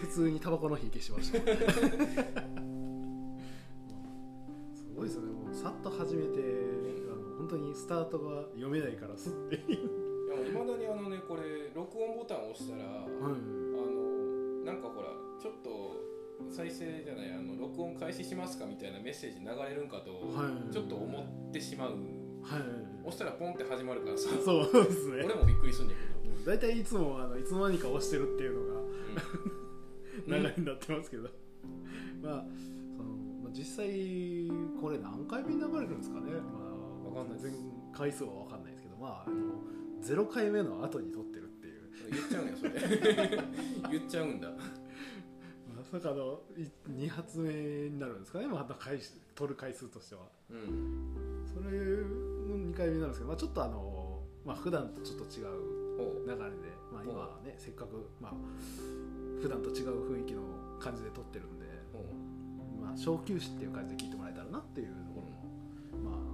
普通にタバコの火消しました。すごいですよね。もうさっと始めてあの本当にスタートが読めないからすっていやいまだにあのねこれ録音ボタンを押したら、あのなんかほらちょっと再生じゃないあの録音開始しますかみたいなメッセージ流れるんかと、ちょっと思ってしまう、はい、押したらポンって始まるからさ。そうですね。俺もびっくりするんだけど大体いつもあのいつの間にか押してるっていうのが、うん、流れになってますけど、まあその、まあ、実際これ何回目に流れるんですかね、まあ、分かんない全回数は分かんないですけどまああの0回目の後に撮ってるっていう。言っちゃうんやそれ。言っちゃうんだ。まさかの2発目になるんですかね。また回撮る回数としては、うん、それの2回目なんですけど、まあ、ちょっとあのまあ普段とちょっと違う流れで、まあ、今はねせっかくまあ普段と違う雰囲気の感じで撮ってるんで、まあ、小休止っていう感じで聞いてもらえたらなっていうところの、まあ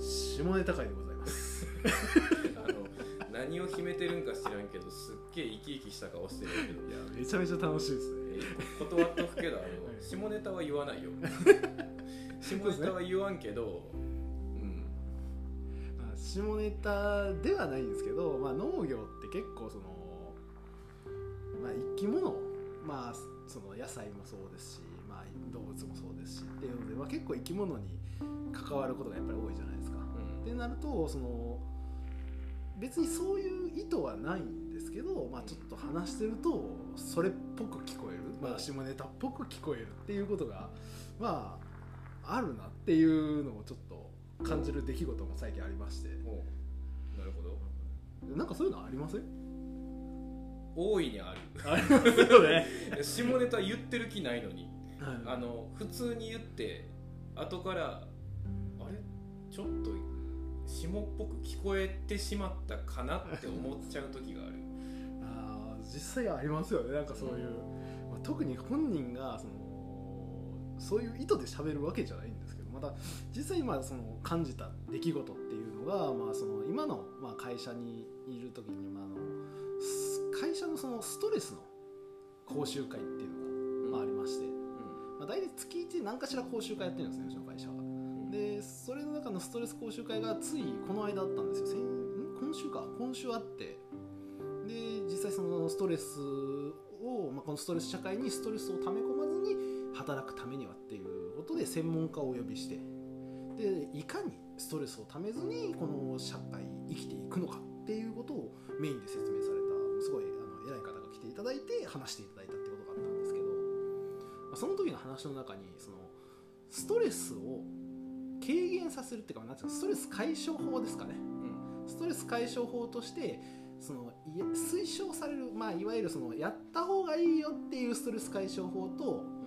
下ネタ会でございます。あの何を秘めてるんか知らんけどすっげえ生き生きした顔してるけど。いやめちゃめちゃ楽しいですね。断っとくけどあの 下ネタは言わないよ。下ネタは言わんけど、下ネタではないんですけど、まあ、農業って結構その、まあ、生き物まあその野菜もそうですし、まあ、動物もそうですしっていうので、まあ、結構生き物に関わることがやっぱり多いじゃないですか。うん、ってなるとその別にそういう意図はないんですけど、まあ、ちょっと話してるとそれっぽく聞こえる、まあ、下ネタっぽく聞こえるっていうことがまああるなっていうのをちょっと感じる出来事も最近ありまして。なるほど。なんかそういうのありません？大いにある。ありますよね。下ネタ言ってる気ないのに、はい、あの普通に言って後からあれ？ちょっと下っぽく聞こえてしまったかなって思っちゃう時がある。あ実際ありますよね。なんかそういう、まあ、特に本人がそのそういう意図で喋るわけじゃないんですまた実際今その感じた出来事っていうのが、まあ、その今のまあ会社にいる時に、まあ、あの会社のそのストレスの講習会っていうのが、まあ、ありまして、うん。まあ、大体月1何かしら講習会やってるんですねうちの会社は。でそれの中のストレス講習会がついこの間あったんですよ。先今週か。今週あって。で実際そのストレスを、まあ、このストレス社会にストレスを溜め込まずに働くためにはっていうことで専門家をお呼びしてでいかにストレスをためずにこの社会生きていくのかっていうことをメインで説明されたすごいあの偉い方が来ていただいて話していただいたってことがあったんですけど、まあ、その時の話の中にそのストレスを軽減させるっていうかなんていうストレス解消法ですかね、うん、ストレス解消法としてその推奨される、まあ、いわゆるそのやった方がいいよっていうストレス解消法と、うん、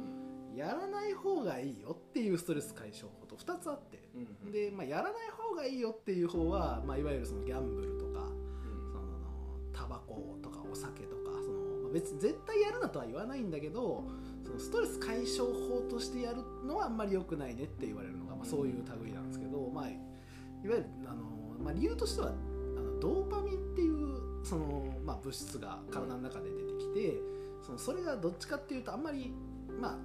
やらない方がいいよっていうストレス解消法と2つあって、うん、で、まあ、やらない方がいいよっていう方は、まあ、いわゆるそのギャンブルとか、そのタバコとかお酒とかその、まあ、別に絶対やるなとは言わないんだけどそのストレス解消法としてやるのはあんまり良くないねって言われるのが、まあ、そういう類なんですけど、まあ、いわゆるあの、まあ、理由としてはあのドーパミンっていうその、まあ、物質が体の中で出てきてそのそれがどっちかっていうとあんまりまあ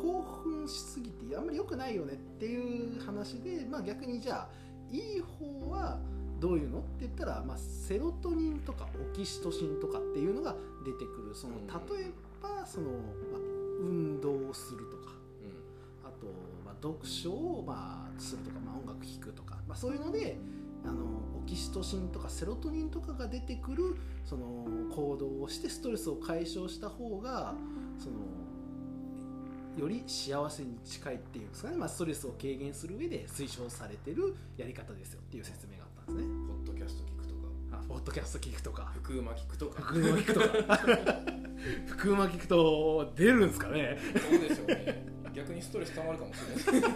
興奮しすぎてあんまり良くないよねっていう話で、まあ、逆にじゃあいい方はどういうのって言ったら、まあ、セロトニンとかオキシトシンとかっていうのが出てくる。その例えばその、まあ、運動をするとか、うん、あと、まあ、読書を、まあ、するとか、まあ、音楽聴くとか、まあ、そういうのであのオキシトシンとかセロトニンとかが出てくるその行動をしてストレスを解消した方がそのより幸せに近いっていうんですかね、まあ、ストレスを軽減する上で推奨されてるやり方ですよっていう説明があったんですね。ポッドキャスト聞くとか。あポッドキャスト聞くとか。福馬聞くとか。福馬聞くとか。福馬聞くと出るんですかね。そうでしょうね。逆にストレスたまるかもしれない。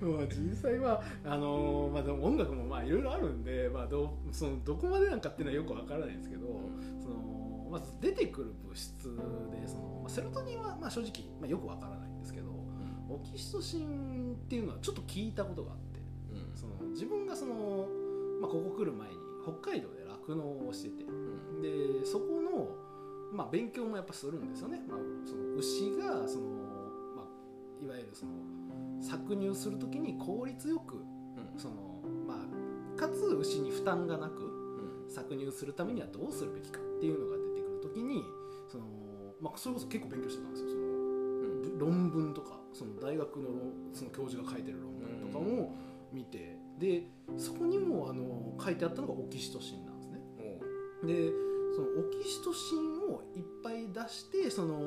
まあ実際はあのー、まあ、でも音楽もまあいろいろあるんで、まあ、どそのどこまでなんかっていうのはよくわからないんですけど、うん、そのまず出てくる物質でその、まあ、セロトニンはまあ正直、まあ、よくわからないんですけど、うん、オキシトシンっていうのはちょっと聞いたことがあって、うん、その自分がその、まあ、ここ来る前に北海道で酪農をしてて、でそこの、まあ、勉強もやっぱするんですよね、まあ、その牛がその、まあ、いわゆるその搾乳する時に効率よく、そのまあ、かつ牛に負担がなく搾乳するためにはどうするべきかっていうのが時にその、まあ、それこそ結構勉強してたんですよ。その、論文とかその大学のその教授が書いてる論文とかも見て、でそこにもあの書いてあったのがオキシトシンなんですね。でそのオキシトシンをいっぱい出してその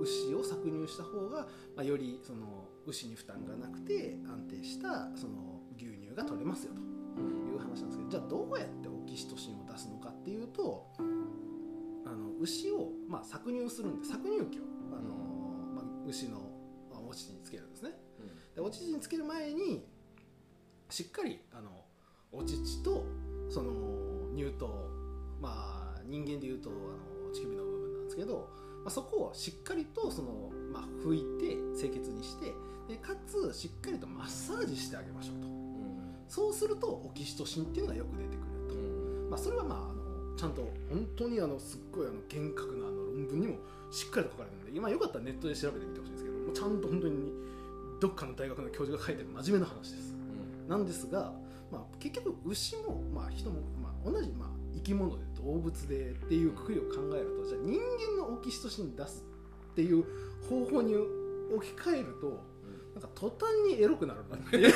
牛を搾乳した方が、まあ、よりその牛に負担がなくて安定したその牛乳が取れますよという話なんですけどじゃあどうやってオキシトシンを出すのかっていうと牛を、まあ、搾乳するんで搾乳器をあの、まあ、牛の、まあ、お乳につけるんですね。でお乳につける前にしっかりあのお乳とその乳糖まあ人間でいうとあの乳首の部分なんですけど、まあ、そこをしっかりとその、まあ、拭いて清潔にしてでかつしっかりとマッサージしてあげましょうと、うん、そうするとオキシトシンっていうのがよく出てくると、うん、まあ、それはまあちゃんと本当にあのすっごいあの厳格なあの論文にもしっかりと書かれてるんで今よかったらネットで調べてみてほしいんですけどちゃんと本当にどっかの大学の教授が書いてる真面目な話です、うん、なんですが、まあ、結局牛も、まあ、人も、まあ、同じ、まあ、生き物で動物でっていうくくりを考えるとじゃあ人間のオキシトシン出すっていう方法に置き換えると、なんか途端にエロくなるなって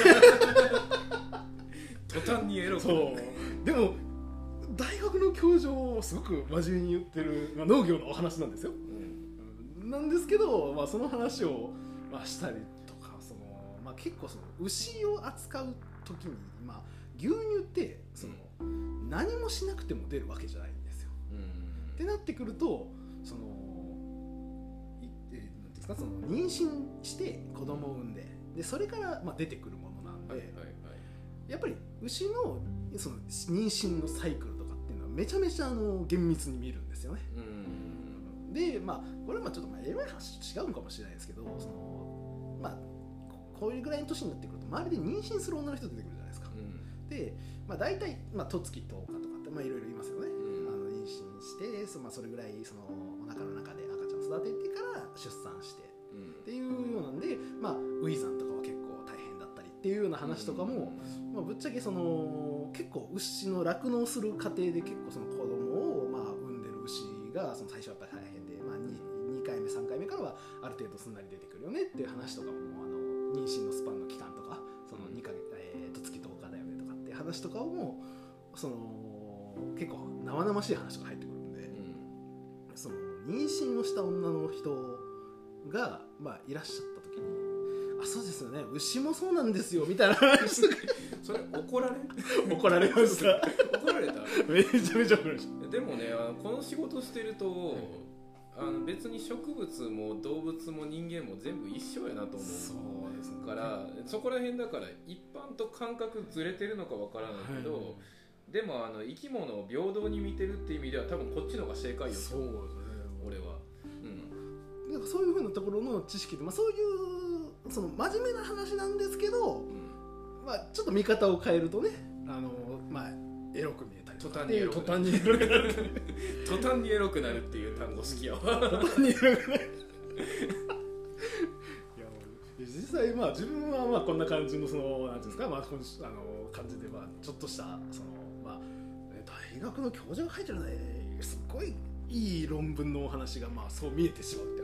途端にエロくなる。でも大学の教授すごく真面目に言ってる、まあ、農業のお話なんですよ、うん、なんですけど、まあ、その話を、まあ、したりとかその、まあ、結構その牛を扱う時に、まあ、牛乳ってその、うん、何もしなくても出るわけじゃないんですよ、うん、ってなってくるとそのですかその妊娠して子供を産んででそれからまあ出てくるものなんで、はいはいはい、やっぱり牛のその妊娠のサイクルめちゃめちゃあの厳密に見るんですよね。でまあこれはまあちょっとまあエロい話と違うかもしれないですけどそのまあこういうぐらいの年になってくると周りで妊娠する女の人出てくるじゃないですか。うん、で、まあ、大体、まあ、十月10日とかってまあいろいろいますよね。うん、あの妊娠してそ,、まあ、それぐらいそのお腹の中で赤ちゃん育ててから出産して、っていうようなんで、まあ、ウィザンとかっていうような話とかも、まあ、ぶっちゃけその結構牛の酪農する過程で結構その子供をまあ産んでる牛がその最初はやっぱり大変で、まあ2、2, 回目3回目からはある程度すんなり出てくるよねっていう話とかもあの妊娠のスパンの期間とかその2か月、えー、と月10日だよねとかっていう話とかもその結構生々しい話が入ってくるんで、うん、その妊娠をした女の人が、まあ、いらっしゃった時に「あそうですよね。牛もそうなんですよ」みたいな話とか。それ怒られ？怒られました。怒られた？めちゃめちゃ怒られました。でもねこの仕事してると、あの別に植物も動物も人間も全部一緒やなと思うそうです、ね、からそこら辺だから一般と感覚ずれてるのかわからないけど、はい、でもあの生き物を平等に見てるっていう意味では多分こっちの方が正解よそうですね。俺は。なんかそういうふうなところの知識で、まあ、そういうその真面目な話なんですけど、うん、まあ、ちょっと見方を変えるとねあの、まあ、エロく見えたり途端にエロくなる。途端にエロくなるっていう単語好きやわ。途端にエロくなる。実際まあ自分はまあこんな感じのそのなんていうんですか、まあ、あの感じでまあちょっとしたそのまあ大学の教授が書いてるねすごいいい論文のお話がまあそう見えてしまうって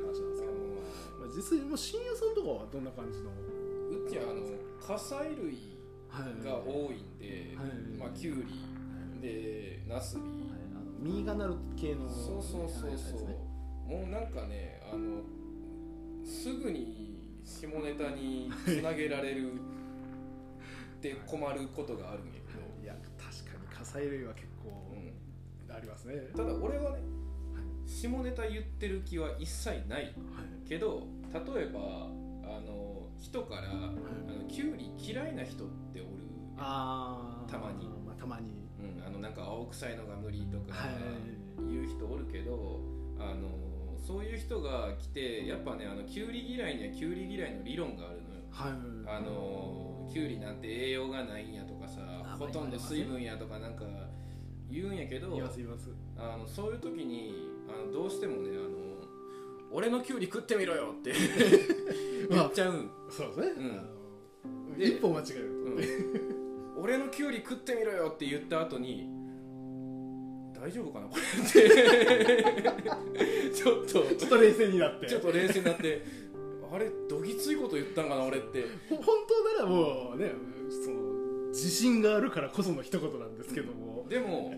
実際もう深夜さんとかはどんな感じの？うちはあの火砕類が多いんで、はい、まあ、きゅうりでなすび、はい、あの実がなる系のそうそうそうそう、ね、もうなんかねあのすぐに下ネタにつなげられる って困ることがあるんやけど。い。や確かに火砕類は結構、うん、ありますね。ただ俺はね下ネタ言ってる気は一切ない、はい、けど例えばあの人から、はい、あのキュウリ嫌いな人っておる。あたまに、まあ、たまに、うん、あのなんか青臭いのが無理とか言う人おるけど、あのそういう人が来てやっぱねあのキュウリ嫌いにはキュウリ嫌いの理論があるのよ、はい、あのキュウリなんて栄養がないんやとかさほとんど水分やとかなんか言うんやけど言います言います。あのそういう時にあのどうしてもねあの俺のキュウリ食ってみろよって。言っちゃうん、そうですね、うん。一歩間違えると、ね。うん。俺のキュウリ食ってみろよって言った後に大丈夫かなこれ。っ てちょっと。ちょっと冷静になって。ちょっと冷静になって。あれどぎついこと言ったんかな俺って。ほ本当ならもうねその自信があるからこその一言なんですけども、でも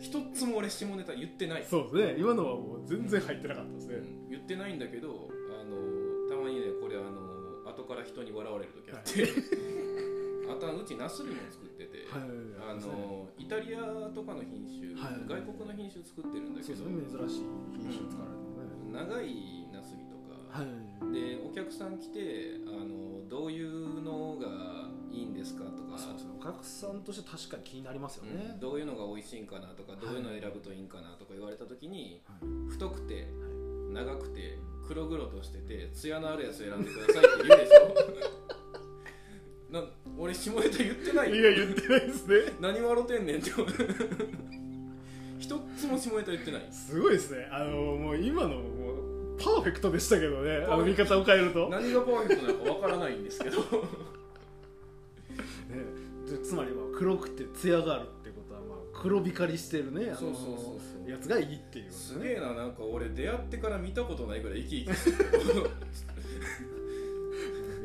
一つも俺下ネタ言ってない、そうですね。今のはもう全然入ってなかったですね、うん言ってないんだけどあのたまにねこれあの後から人に笑われる時あって、あとあのうちナスビも作ってて、はいあのイタリアとかの品種、はい。外国の品種作ってるんだけど珍しい品種使われるのね、長いナスビとか、はい。でお客さん来てあのどういうのがいいんですかとかそうですねお客さんとして確かに気になりますよね、うんどういうのが美味しいんかなとかどういうのを選ぶといいんかなとか言われた時に、はい。太くて長くて黒々としてて艶のあるやつ選んでくださいって言うでしょ？な俺下ネタ言ってないいや言ってないですね。何笑ってんねんって。一つも下ネタ言ってない。すごいですね。あのもう今のもうパーフェクトでしたけどね。あの見方を変えると、ね、何がパーフェクトなのかわからないんですけど。でつまりまあ黒くて艶がある黒光りしてるねそうそうそうそう。やつがいいっていうすねげえななんか俺出会ってから見たことないぐらい生き生きしてる。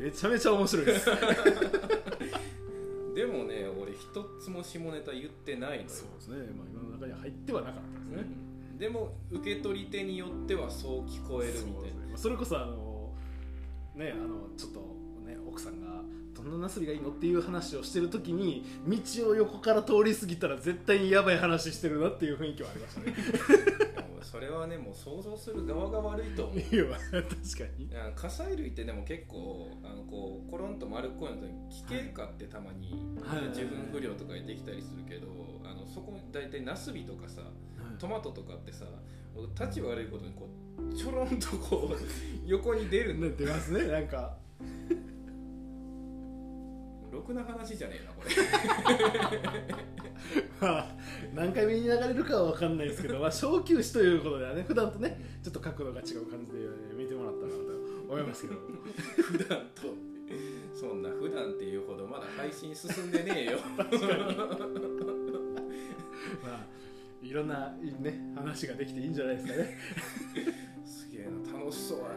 めちゃめちゃ面白いです。でもね俺一つも下ネタ言ってないのよ。そうですね、まあ、今の中には入ってはなかったですね、うん。でも受け取り手によってはそう聞こえるみたいそうですね。まあそれこそあのねあのちょっとね奥さんがどんなナスビがいいのっていう話をしてる時に道を横から通り過ぎたら絶対にやばい話してるなっていう雰囲気はありましたね。それはねもう想像する側が悪いと思う。確かに。火砕類ってでも結構あのこうコロンと丸っこいのと奇形化ってたまに、はい。自分不良とかでできたりするけどあのそこ大体ナスビとかさトマトとかってさ立ち悪いことにこうちょろんとこう 横に出る。んだね出ますねなんかろくな話じゃねえなこれ。まあ何回目に流れるかは分かんないですけど、まあ、小休止ということではね普段とねちょっと角度が違う感じで見てもらったらなと思いますけど。普段と。そんな普段っていうほどまだ配信進んでねえよ。まあいろんな、ね、話ができていいんじゃないですかね。すげえな楽しそうやな。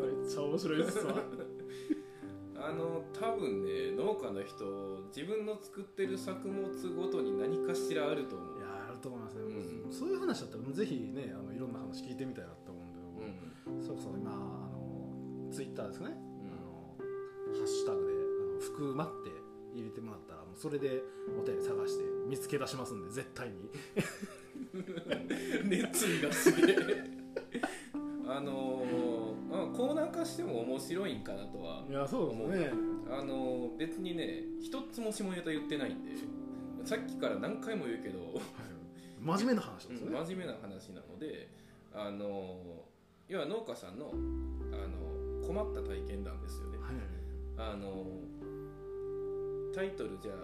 めっちゃ面白いですわあの多分ね農家の人自分の作ってる作物ごとに何かしらあると思う。いやあると思いますね、うん。そういう話だったらぜひねあのいろんな話聞いてみたいなと思うんで、うん。それこそ今あのツイッターですかね、うん。あのハッシュタグであの福間って入れてもらったらもうそれでお便り探して見つけ出しますんで絶対に。熱意がすげえ。あのー、コーナー化しても面白いんかなとはいやそうですね。あのー別にね一つも下ネタ言ってないんでさっきから何回も言うけど、はい。真面目な話ですよね、真面目な話なのであのー要は農家さんの、あの困った体験談ですよね。はい。あのタイトルじゃあ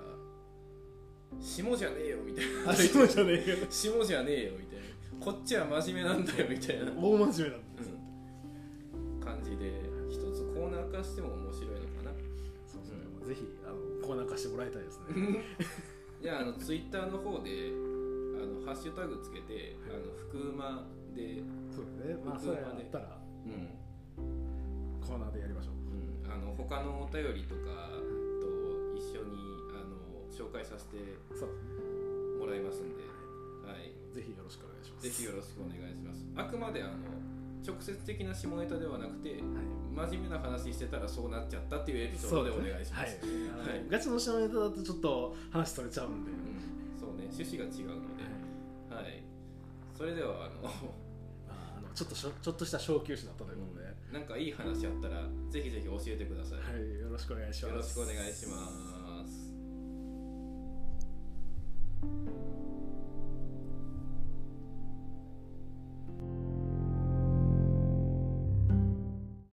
「下じゃねえよ」みたいな。あそうじゃねえよ。下じゃねえよみたいな。こっちは真面目なんだよみたいな、大真面目なんですよ、感じで一つコーナー化しても面白いのかな。そうですね、ぜひあのコーナー化してもらいたいですね。じゃああのツイッターの方であのハッシュタグつけて「あの福馬で」そうですね。まあそれやったらうん。コーナーでやりましょう。うん、あの他のお便りとかと一緒にあの紹介させてもらいますんで、はい、ぜひよろしくお願いします。ぜひよろしくお願いします。あくまであの直接的な下ネタではなくてはい。真面目な話してたらそうなっちゃったっていうエピソードでお願いします。はい。はい。ガチの下ネタだとちょっと話取れちゃうんで、うん、そうね趣旨が違うので、はい、それではあの ちょっとしょちょっとした小休止だったということで、なんかいい話あったらぜひぜひ教えてください、はい。よろしくお願いします。よろしくお願いします